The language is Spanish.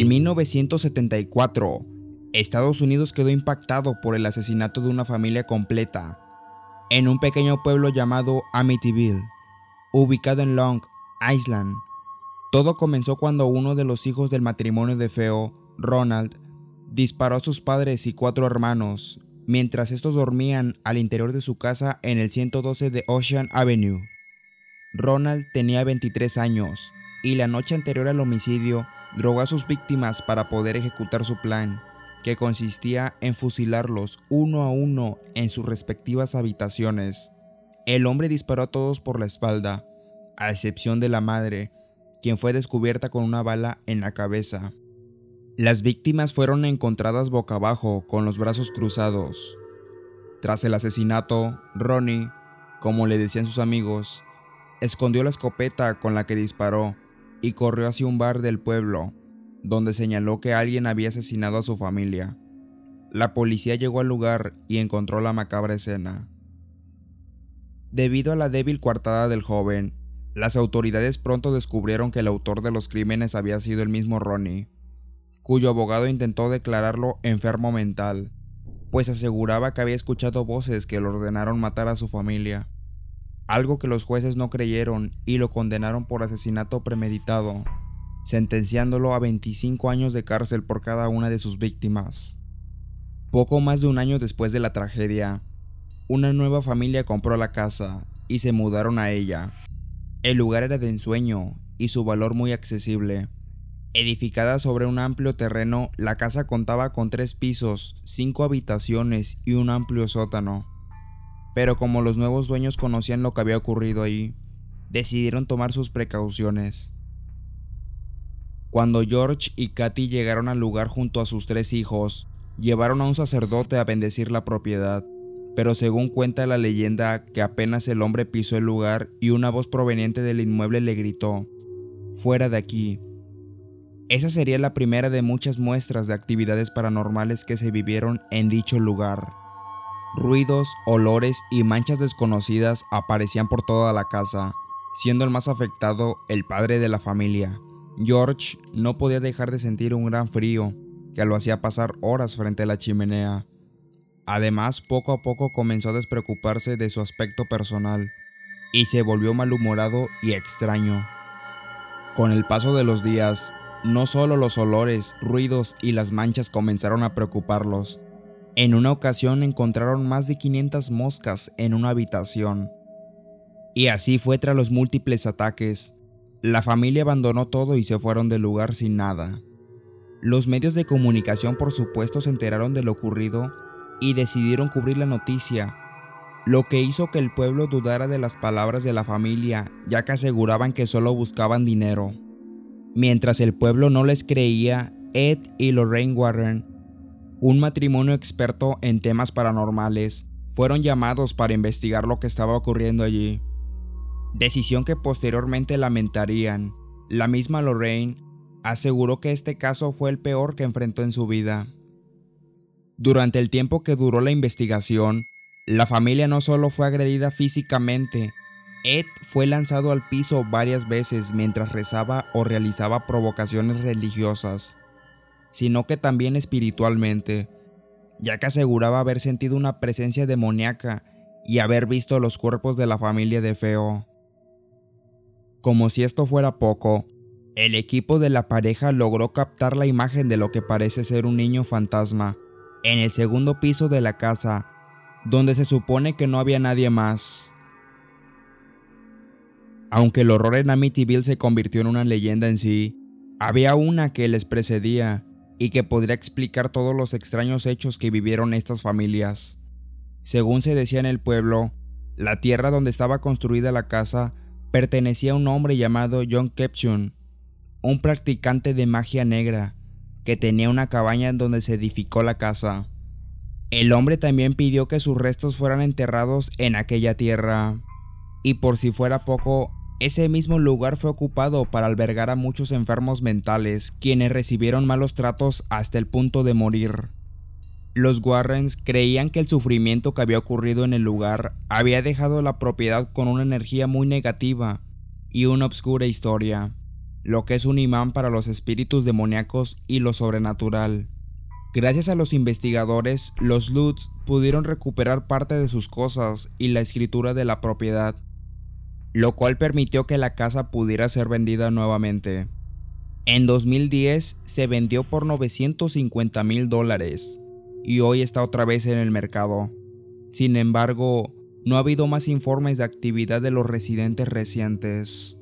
En 1974, Estados Unidos quedó impactado por el asesinato de una familia completa en un pequeño pueblo llamado Amityville, ubicado en Long Island. Todo comenzó cuando uno de los hijos del matrimonio de Feo, Ronald, disparó a sus padres y cuatro hermanos mientras estos dormían al interior de su casa en el 112 de Ocean Avenue. Ronald tenía 23 años y la noche anterior al homicidio drogó a sus víctimas para poder ejecutar su plan, que consistía en fusilarlos uno a uno en sus respectivas habitaciones. El hombre disparó a todos por la espalda, a excepción de la madre, quien fue descubierta con una bala en la cabeza. Las víctimas fueron encontradas boca abajo con los brazos cruzados. Tras el asesinato, Ronnie, como le decían sus amigos, escondió la escopeta con la que disparó y corrió hacia un bar del pueblo, donde señaló que alguien había asesinado a su familia. La policía llegó al lugar y encontró la macabra escena. Debido a la débil coartada del joven, las autoridades pronto descubrieron que el autor de los crímenes había sido el mismo Ronnie, cuyo abogado intentó declararlo enfermo mental, pues aseguraba que había escuchado voces que le ordenaron matar a su familia algo que los jueces no creyeron y lo condenaron por asesinato premeditado, sentenciándolo a 25 años de cárcel por cada una de sus víctimas. Poco más de un año después de la tragedia, una nueva familia compró la casa y se mudaron a ella. El lugar era de ensueño y su valor muy accesible. Edificada sobre un amplio terreno, la casa contaba con tres pisos, cinco habitaciones y un amplio sótano pero como los nuevos dueños conocían lo que había ocurrido ahí, decidieron tomar sus precauciones. Cuando George y Katy llegaron al lugar junto a sus tres hijos, llevaron a un sacerdote a bendecir la propiedad, pero según cuenta la leyenda que apenas el hombre pisó el lugar y una voz proveniente del inmueble le gritó, fuera de aquí. Esa sería la primera de muchas muestras de actividades paranormales que se vivieron en dicho lugar. Ruidos, olores y manchas desconocidas aparecían por toda la casa, siendo el más afectado el padre de la familia. George no podía dejar de sentir un gran frío que lo hacía pasar horas frente a la chimenea. Además, poco a poco comenzó a despreocuparse de su aspecto personal y se volvió malhumorado y extraño. Con el paso de los días, no solo los olores, ruidos y las manchas comenzaron a preocuparlos, en una ocasión encontraron más de 500 moscas en una habitación. Y así fue tras los múltiples ataques. La familia abandonó todo y se fueron del lugar sin nada. Los medios de comunicación por supuesto se enteraron de lo ocurrido y decidieron cubrir la noticia, lo que hizo que el pueblo dudara de las palabras de la familia, ya que aseguraban que solo buscaban dinero. Mientras el pueblo no les creía, Ed y Lorraine Warren un matrimonio experto en temas paranormales fueron llamados para investigar lo que estaba ocurriendo allí. Decisión que posteriormente lamentarían. La misma Lorraine aseguró que este caso fue el peor que enfrentó en su vida. Durante el tiempo que duró la investigación, la familia no solo fue agredida físicamente, Ed fue lanzado al piso varias veces mientras rezaba o realizaba provocaciones religiosas sino que también espiritualmente, ya que aseguraba haber sentido una presencia demoníaca y haber visto los cuerpos de la familia de Feo. Como si esto fuera poco, el equipo de la pareja logró captar la imagen de lo que parece ser un niño fantasma en el segundo piso de la casa, donde se supone que no había nadie más. Aunque el horror en Amityville se convirtió en una leyenda en sí, había una que les precedía y que podría explicar todos los extraños hechos que vivieron estas familias. Según se decía en el pueblo, la tierra donde estaba construida la casa pertenecía a un hombre llamado John Kepchun, un practicante de magia negra, que tenía una cabaña en donde se edificó la casa. El hombre también pidió que sus restos fueran enterrados en aquella tierra, y por si fuera poco, ese mismo lugar fue ocupado para albergar a muchos enfermos mentales, quienes recibieron malos tratos hasta el punto de morir. Los Warrens creían que el sufrimiento que había ocurrido en el lugar había dejado la propiedad con una energía muy negativa y una obscura historia. lo que es un imán para los espíritus demoníacos y lo sobrenatural. Gracias a los investigadores, los Lutz pudieron recuperar parte de sus cosas y la escritura de la propiedad, lo cual permitió que la casa pudiera ser vendida nuevamente. En 2010 se vendió por 950 mil dólares y hoy está otra vez en el mercado. Sin embargo, no ha habido más informes de actividad de los residentes recientes.